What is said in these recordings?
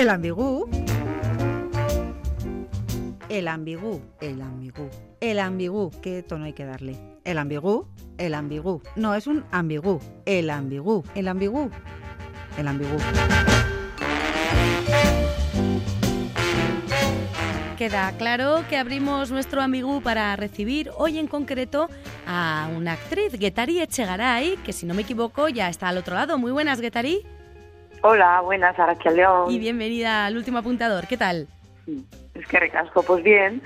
El ambigú. El ambigú, el ambigú, el ambigú. ¿Qué tono hay que darle? El ambigú, el ambigú. No, es un ambigú. El ambigú, el ambigú, el ambigú. Queda claro que abrimos nuestro ambigú para recibir hoy en concreto a una actriz, Getari Echegaray, que si no me equivoco ya está al otro lado. Muy buenas, Getari. Hola, buenas, Aracha León. Y bienvenida al último apuntador. ¿Qué tal? Es que recasco, pues bien,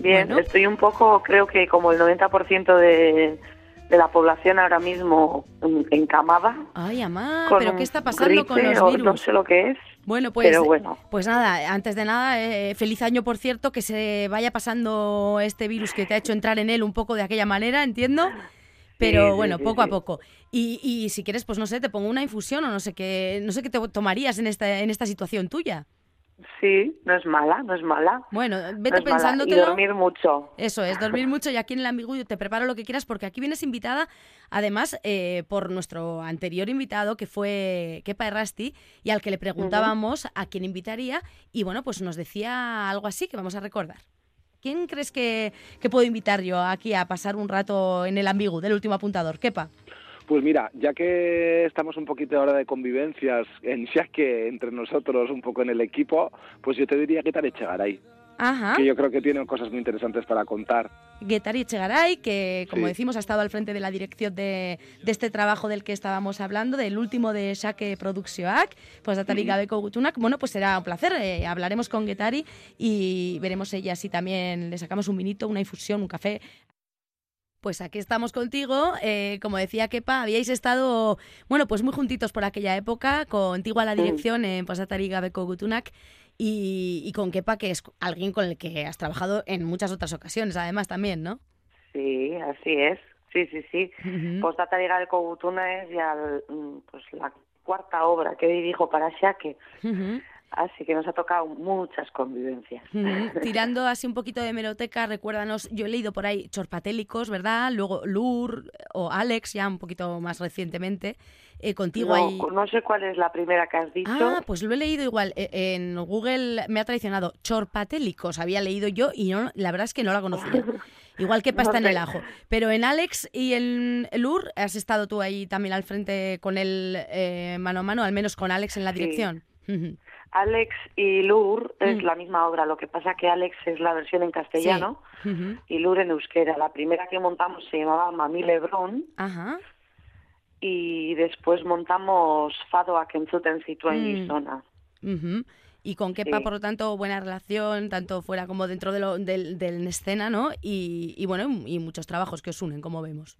bien. Estoy un poco, creo que como el 90% de, de la población ahora mismo encamada. Ay, amá, pero ¿qué está pasando con los virus? No sé lo que es. Bueno, pues, pues nada, antes de nada, eh, feliz año, por cierto, que se vaya pasando este virus que te ha hecho entrar en él un poco de aquella manera, entiendo. Pero bueno, poco a poco. Y, y, si quieres, pues no sé, te pongo una infusión o no sé qué, no sé qué te tomarías en esta, en esta situación tuya. Sí, no es mala, no es mala. Bueno, vete pensando Y dormir mucho. Eso es, dormir mucho y aquí en el ambiguo te preparo lo que quieras porque aquí vienes invitada, además, eh, por nuestro anterior invitado que fue Kepa Errasti y al que le preguntábamos a quién invitaría y bueno, pues nos decía algo así que vamos a recordar. ¿Quién crees que, puedo invitar yo aquí a pasar un rato en el ambiguo del último apuntador? Kepa. Pues mira, ya que estamos un poquito ahora de convivencias en que entre nosotros, un poco en el equipo, pues yo te diría que Tare Chegaray. Ajá. Que yo creo que tiene cosas muy interesantes para contar. Getari Chegaray, que como decimos ha estado al frente de la dirección de, de, este trabajo del que estábamos hablando, del último de Shake Produccionak, pues Atali Gabeco Gutunak. Bueno, pues será un placer. Eh, hablaremos con Getari y veremos ella si también le sacamos un vinito, una infusión, un café pues aquí estamos contigo. Eh, como decía Kepa, habíais estado, bueno, pues muy juntitos por aquella época, contigo a la dirección en Pasatari Gabeco Gutunak y, y, con Kepa, que es alguien con el que has trabajado en muchas otras ocasiones, además también, ¿no? Sí, así es. Sí, sí, sí. Uh -huh. Gabeco Gutunak es ya mm, pues, la cuarta obra que dirijo para Shake. Así que nos ha tocado muchas convivencias. Tirando así un poquito de meroteca, recuérdanos, yo he leído por ahí Chorpatélicos, ¿verdad? Luego Lur o Alex, ya un poquito más recientemente. Eh, contigo no, ahí. No sé cuál es la primera que has dicho. Ah, pues lo he leído igual. E, en Google me ha traicionado Chorpatélicos, había leído yo y no, la verdad es que no la conocía. Igual que pasta en el ajo. Pero en Alex y en Lur, ¿has estado tú ahí también al frente con él eh, mano a mano, al menos con Alex en la dirección? Alex y Lur es mm. la misma obra, lo que pasa que Alex es la versión en castellano sí. uh -huh. y Lur en euskera. La primera que montamos se llamaba Mami Lebrón Ajá. Y después montamos Fado a Kentzuten Zituen Mm. Gizona. Uh -huh. Y con Kepa, Sí. por lo tanto, buena relación, tanto fuera como dentro de, lo, del del escena, ¿no? Y, y bueno, y muchos trabajos que os unen, como vemos.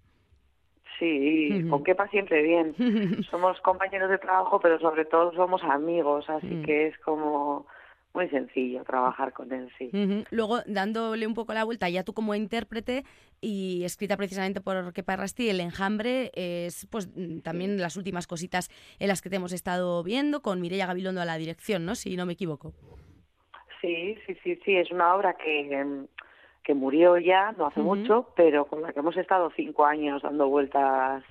Sí, Ujú. con Kepa siempre bien. Somos compañeros de trabajo, pero sobre todo somos amigos, así Mm. que es como muy sencillo trabajar con él, sí. Luego, dándole un poco la vuelta, ya tú como intérprete y escrita precisamente por Kepa Rasti, El Enjambre es pues mm, también las últimas cositas en las que te hemos estado viendo, con Mireia Gabilondo a la dirección, ¿no? Si no me equivoco. Sí, sí, sí, sí, es una obra que, em, que murió ya, no hace mucho, pero con la que hemos estado cinco años dando vueltas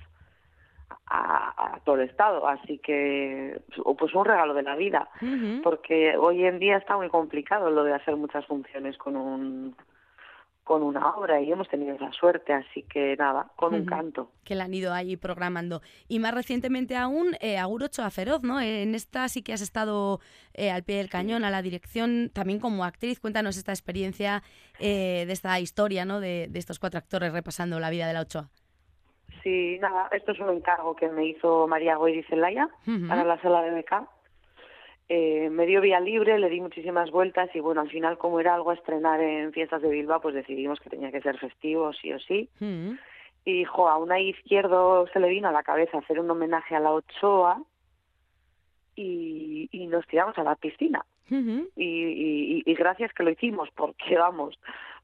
a, a todo el estado, así que pues un regalo de la vida, porque hoy en día está muy complicado lo de hacer muchas funciones con un con una obra y hemos tenido la suerte, así que nada, con un canto. que la han ido ahí programando. Y más recientemente aún, eh, Agur Ochoa Feroz, ¿no? En esta sí que has estado eh, al pie del cañón, a la dirección, también como actriz. Cuéntanos esta experiencia eh, de esta historia, ¿no? De, de estos cuatro actores repasando la vida de la Ochoa. Sí, nada, esto es un encargo que me hizo María Goyri Zelaya para la sala de BK. Eh, me dio vía libre, le di muchísimas vueltas y bueno, al final como era algo a estrenar en fiestas de Bilbao, pues decidimos que tenía que ser festivo sí o sí. Y jo, a una izquierdo se le vino a la cabeza hacer un homenaje a la Ochoa y, y nos tiramos a la piscina. Ujú. Y, y, y gracias que lo hicimos, porque vamos,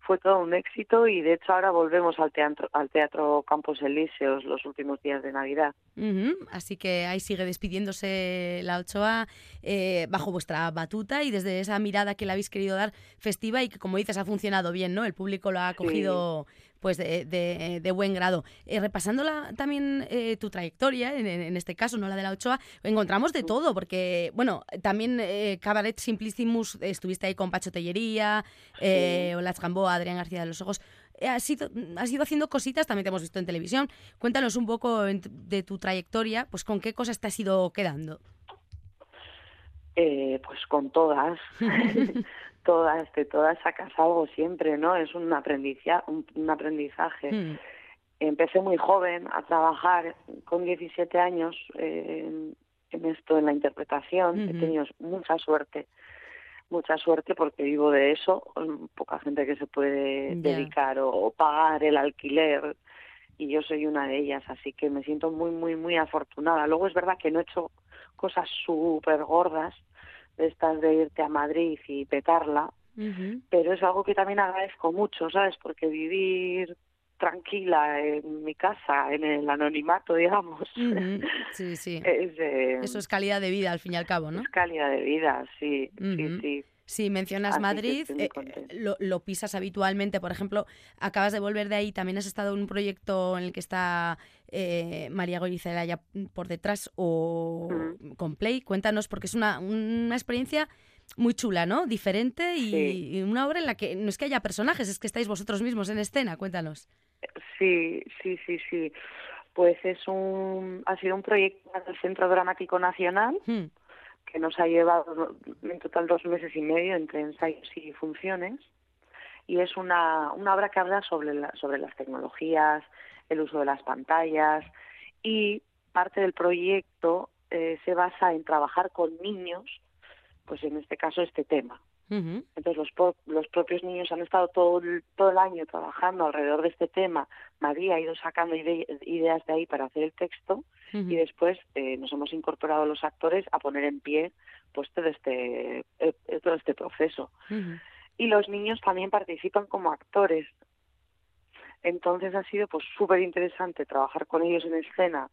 fue todo un éxito y de hecho ahora volvemos al teatro, al teatro Campos Elíseos los últimos días de Navidad. Ujú. Así que ahí sigue despidiéndose la Ochoa eh, bajo vuestra batuta y desde esa mirada que le habéis querido dar festiva y que, como dices, ha funcionado bien, ¿no? El público lo ha Sí. Pues de, de, buen grado. Eh, repasando también eh, tu trayectoria, en, este caso, no la de la Ochoa, encontramos de todo, porque, bueno, también eh, Cabaret Simplicimus, estuviste ahí con Pacho Tellería, eh, o Las Gamboa, Adrián García de los Ojos. Has ido, has ido haciendo cositas, también te hemos visto en televisión. Cuéntanos un poco de tu trayectoria, pues con qué cosas te has ido quedando. pues con todas. todas, de todas sacas algo siempre, ¿no? Es un, aprendizaje. Un, aprendizaje. Hmm. Empecé muy joven a trabajar con 17 años en, esto, en la interpretación. He tenido mucha suerte, mucha suerte porque vivo de eso. Poca gente que se puede dedicar o, pagar el alquiler y yo soy una de ellas, así que me siento muy, muy, muy afortunada. Luego es verdad que no he hecho cosas súper gordas, estas de irte a Madrid y petarla, pero es algo que también agradezco mucho, ¿sabes? Porque vivir tranquila en mi casa, en el anonimato, digamos. Sí, sí. Eso es calidad de vida, al fin y al cabo, ¿no? Es calidad de vida, sí, sí, sí. Si mencionas Madrid, eh, lo, pisas habitualmente. Por ejemplo, acabas de volver de ahí, también has estado en un proyecto en el que está eh, María Goyicela ya por detrás o con Play. Cuéntanos, porque es una, una experiencia muy chula, ¿no? Diferente y, una obra en la que no es que haya personajes, es que estáis vosotros mismos en escena. Cuéntanos. Sí, sí, sí, sí. Pues es un, ha sido un proyecto del Centro Dramático Nacional. Hmm que nos ha llevado en total dos meses y medio entre ensayos y funciones. Y es una, una obra que habla sobre, sobre las tecnologías, el uso de las pantallas y parte del proyecto eh, se basa en trabajar con niños, pues en este caso este tema. Entonces los, los propios niños han estado todo el, todo el año trabajando alrededor de este tema. María ha ido sacando ideas de ahí para hacer el texto y después eh, nos hemos incorporado los actores a poner en pie pues todo este eh, eh, todo este proceso. Y los niños también participan como actores. Entonces ha sido pues súper interesante trabajar con ellos en escena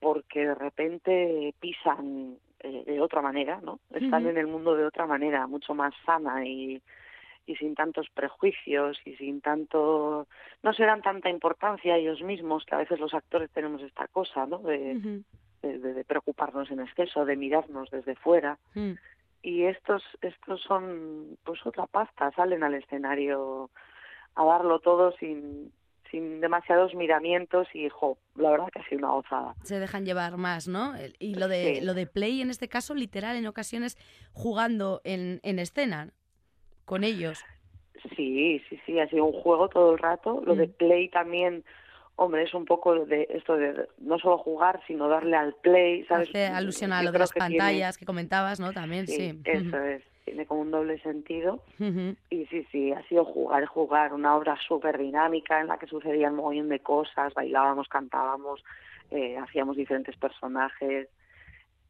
porque de repente pisan eh, de otra manera, ¿no? Están en el mundo de otra manera, mucho más sana y, y sin tantos prejuicios y sin tanto no se dan tanta importancia a ellos mismos que a veces los actores tenemos esta cosa no de, de, preocuparnos en exceso de mirarnos desde fuera mm. y estos estos son pues otra pasta salen al escenario a darlo todo sin sin demasiados miramientos y, jo, la verdad que ha sido una gozada. Se dejan llevar más, ¿no? Y lo de, lo de play, en este caso, literal, en ocasiones jugando en, en escena con ellos. Sí, sí, sí, ha sido un juego todo el rato. Lo de mm. play también, hombre, es un poco de esto de no solo jugar, sino darle al play, ¿sabes? Hace alusión a lo de las pantallas que comentabas, ¿no? También, sí. Eso es tiene como un doble sentido. Y sí, sí, ha sido jugar, jugar, una obra súper dinámica en la que sucedían un montón de cosas, bailábamos, cantábamos, eh, hacíamos diferentes personajes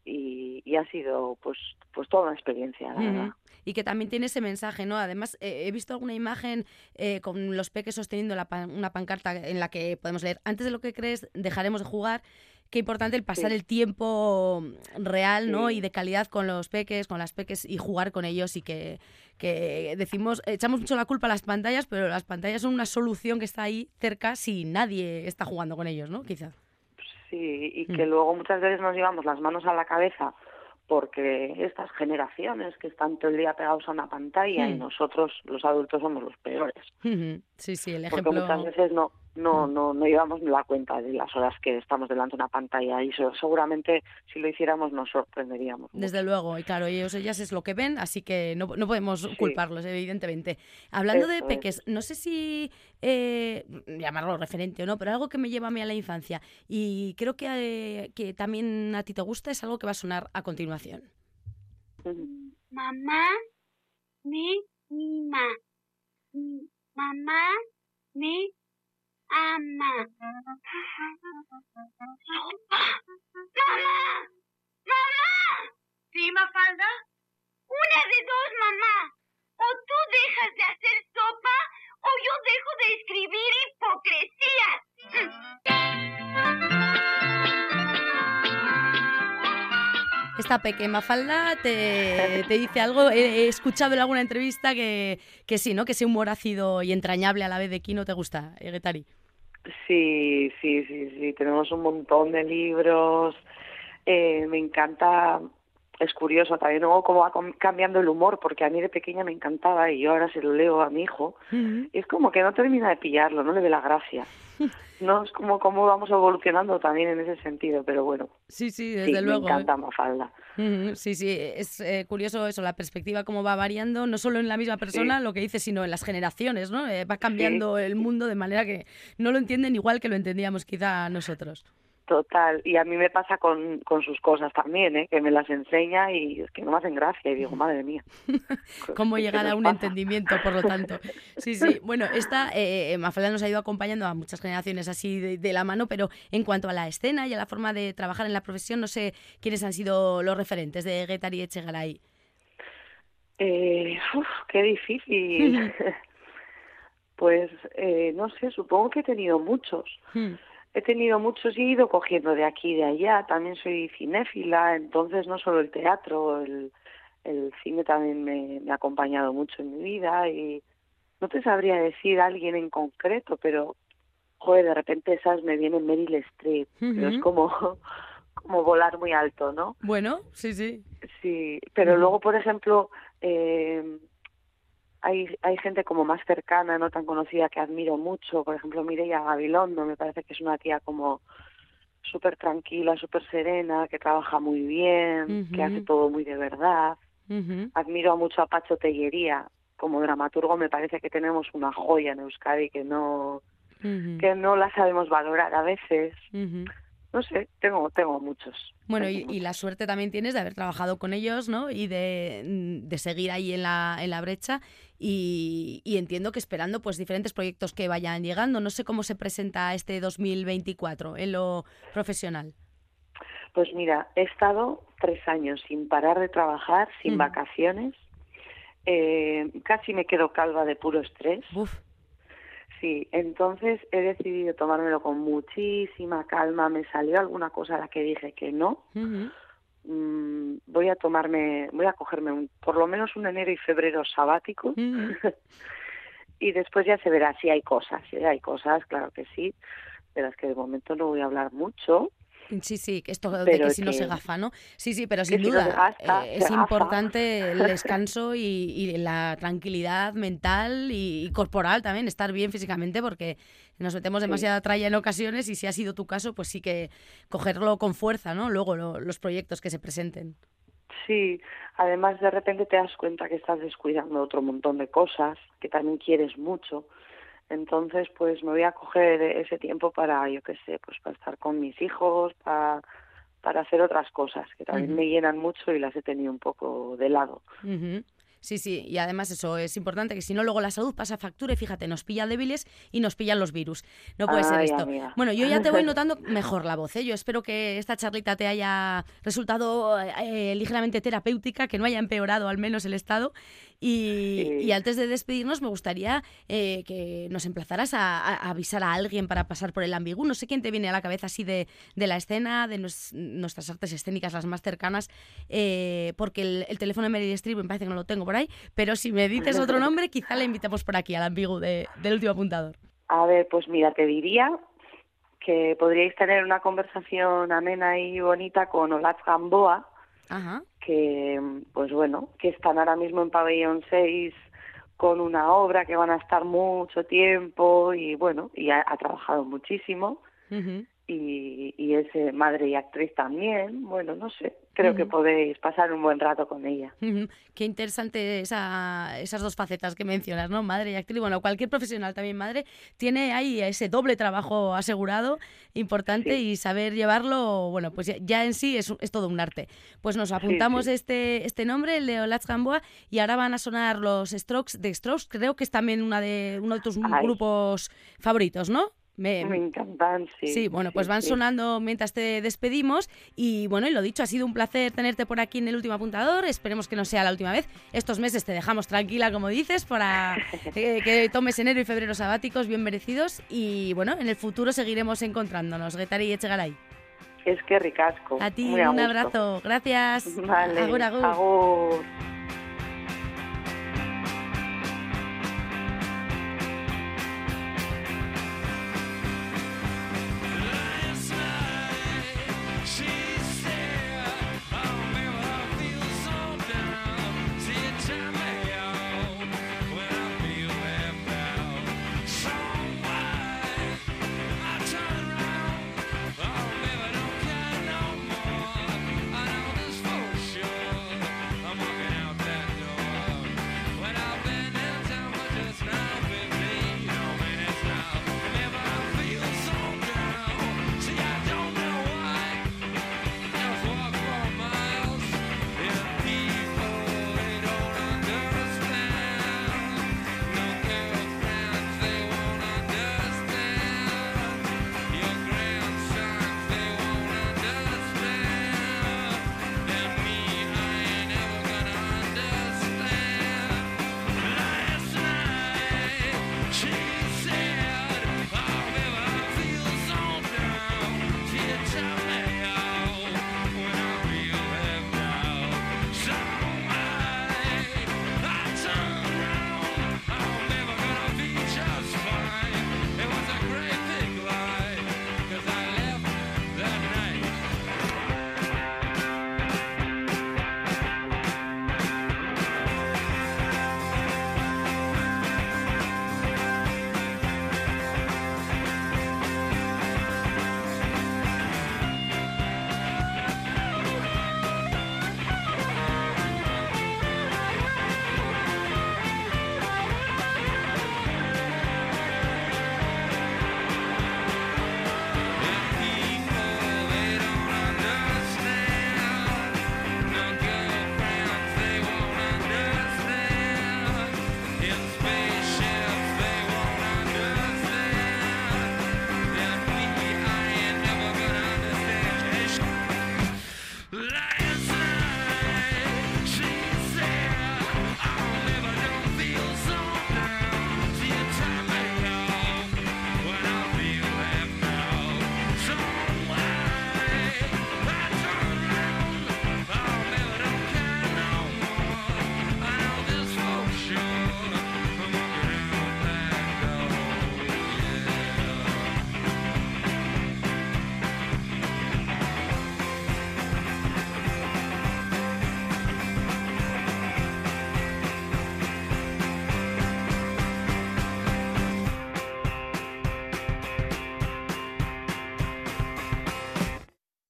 y, y, ha sido pues pues toda una experiencia, la verdad. Y que también tiene ese mensaje, ¿no? Además, eh, he visto alguna imagen eh, con los peques sosteniendo la una pancarta en la que podemos leer, antes de lo que crees, dejaremos de jugar qué importante el pasar el tiempo real, ¿no? Y de calidad con los peques, con las peques y jugar con ellos y que, que decimos, echamos mucho la culpa a las pantallas, pero las pantallas son una solución que está ahí cerca si nadie está jugando con ellos, ¿no? Quizá. Sí, y mm. que luego muchas veces nos llevamos las manos a la cabeza porque estas generaciones que están todo el día pegados a una pantalla y mm. nosotros los adultos somos los peores. Sí, sí, el ejemplo. Porque muchas veces no no, no, no llevamos la cuenta de las horas que estamos delante de una pantalla y seguramente si lo hiciéramos nos sorprenderíamos. Desde luego, y claro, ellos ellas es lo que ven, así que no, no podemos culparlos, evidentemente. Hablando de peques, no sé si eh, llamarlo referente o no, pero algo que me lleva a mí a la infancia y creo que, eh, que también a ti te gusta es algo que va a sonar a continuación. Mamá, mi, mi, ma. Mamá, mi, ama. ¡Mamá! ¡Mamá! ¿Sí, Mafalda? Una de dos, mamá. O tú dejas de hacer sopa o yo dejo de escribir hipocresía. esta pequeña falda te, te dice algo. He, he, escuchado en alguna entrevista que, que sí, ¿no? Que ese humor ácido y entrañable a la vez de Kino te gusta, eh, Getari. Sí, sí, sí, sí. Tenemos un montón de libros. Eh, me encanta es curioso también luego cómo va cambiando el humor, porque a mí de pequeña me encantaba y yo ahora se lo leo a mi hijo y es como que no termina de pillarlo, no le ve la gracia. No es como cómo vamos evolucionando también en ese sentido, pero bueno. Sí, sí, desde luego. Me encanta Mafalda. Sí, sí, es eh, curioso eso, la perspectiva cómo va variando, no solo en la misma persona, lo que dice, sino en las generaciones, ¿no? Eh, va cambiando el mundo de manera que no lo entienden igual que lo entendíamos quizá nosotros. Total, y a mí me pasa con, con sus cosas también, ¿eh? que me las enseña y es que no me hacen gracia y digo, madre mía. ¿Cómo llegar a un entendimiento, por lo tanto? Sí, sí. Bueno, esta eh, eh Mafalda nos ha ido acompañando a muchas generaciones así de, la mano, pero en cuanto a la escena y a la forma de trabajar en la profesión, no sé quiénes han sido los referentes de Guetar y Echegaray. Eh, uf, qué difícil. pues eh, no sé, supongo que he tenido muchos. He tenido muchos y he ido cogiendo de aquí y de allá. También soy cinéfila, entonces no solo el teatro, el, el cine también me, me, ha acompañado mucho en mi vida y no te sabría decir a alguien en concreto, pero joder, de repente esas me vienen Meryl Streep, pero es como como volar muy alto, ¿no? Bueno, sí, sí. Sí, pero luego, por ejemplo, eh, hay, hay gente como más cercana, no tan conocida, que admiro mucho. Por ejemplo, Mireia Gabilondo, me parece que es una tía como súper tranquila, súper serena, que trabaja muy bien, que hace todo muy de verdad. Admiro mucho a Pacho Tellería. Como dramaturgo me parece que tenemos una joya en Euskadi que no, que no la sabemos valorar a veces no sé, tengo, tengo muchos. Bueno, y, la suerte también tienes de haber trabajado con ellos, ¿no? Y de, de seguir ahí en la, en la brecha. Y, y, entiendo que esperando pues diferentes proyectos que vayan llegando. No sé cómo se presenta este 2024 en lo profesional. Pues mira, he estado tres años sin parar de trabajar, sin vacaciones. Eh, casi me quedo calva de puro estrés. Uf. Sí, entonces he decidido tomármelo con muchísima calma. Me salió alguna cosa a la que dije que no. Mm, voy a tomarme, voy a cogerme un, por lo menos un enero y febrero sabático. y después ya se verá si hay cosas. Si hay cosas, claro que sí. Pero es que de momento no voy a hablar mucho. Sí, sí, esto de que si no se gafa, ¿no? Sí, sí, pero sin duda eh, es importante el descanso y, la tranquilidad mental y, corporal también, estar bien físicamente porque nos metemos demasiada tralla en ocasiones y si ha sido tu caso, pues sí que cogerlo con fuerza, ¿no? Luego los proyectos que se presenten. Sí, además de repente te das cuenta que estás descuidando otro montón de cosas, que también quieres mucho entonces, pues me voy a coger ese tiempo para, yo qué sé, pues para estar con mis hijos, para, para hacer otras cosas que también me llenan mucho y las he tenido un poco de lado. Sí, sí, y además eso es importante, que si no luego la salud pasa factura y fíjate, nos pilla débiles y nos pillan los virus. No puede ser esto. Bueno, yo ya te voy notando mejor la voz, ¿eh? yo espero que esta charlita te haya resultado eh, ligeramente terapéutica, que no haya empeorado al menos el estado. Y, antes de despedirnos, me gustaría eh, que nos emplazaras a, avisar a alguien para pasar por el ambigú. No sé quién te viene a la cabeza así de, de la escena, de nuestras artes escénicas, las más cercanas, eh, porque el, el, teléfono de Meryl Streep me parece que no lo tengo por ahí, pero si me dices otro nombre, quizá le invitamos por aquí al ambiguo del último apuntador. A ver, pues mira, te diría que podríais tener una conversación amena y bonita con Olaf Gamboa, que, pues bueno, que están ahora mismo en Pabellón 6 con una obra que van a estar mucho tiempo y bueno, y ha, trabajado muchísimo y, y es eh, madre y actriz también. Bueno, no sé, creo que podéis pasar un buen rato con ella. Qué interesante esa, esas dos facetas que mencionas, ¿no? Madre y actriz. Bueno, cualquier profesional también madre tiene ahí ese doble trabajo asegurado, importante, y saber llevarlo, bueno, pues ya, en sí es, es, todo un arte. Pues nos apuntamos este este nombre, el de Olatz Gamboa, y ahora van a sonar los Strokes de Strokes, creo que es también una de, uno de tus grupos favoritos, ¿no? Me, encantan, sí. Sí, bueno, pues van sonando mientras te despedimos. Y bueno, y lo dicho, ha sido un placer tenerte por aquí en el último apuntador. Esperemos que no sea la última vez. Estos meses te dejamos tranquila, como dices, para que tomes enero y febrero sabáticos bien merecidos. Y bueno, en el futuro seguiremos encontrándonos, Getari y Echegaray. Es que ricasco. A ti Muy un abrazo. Gracias. Vale. Agur, agur. agur.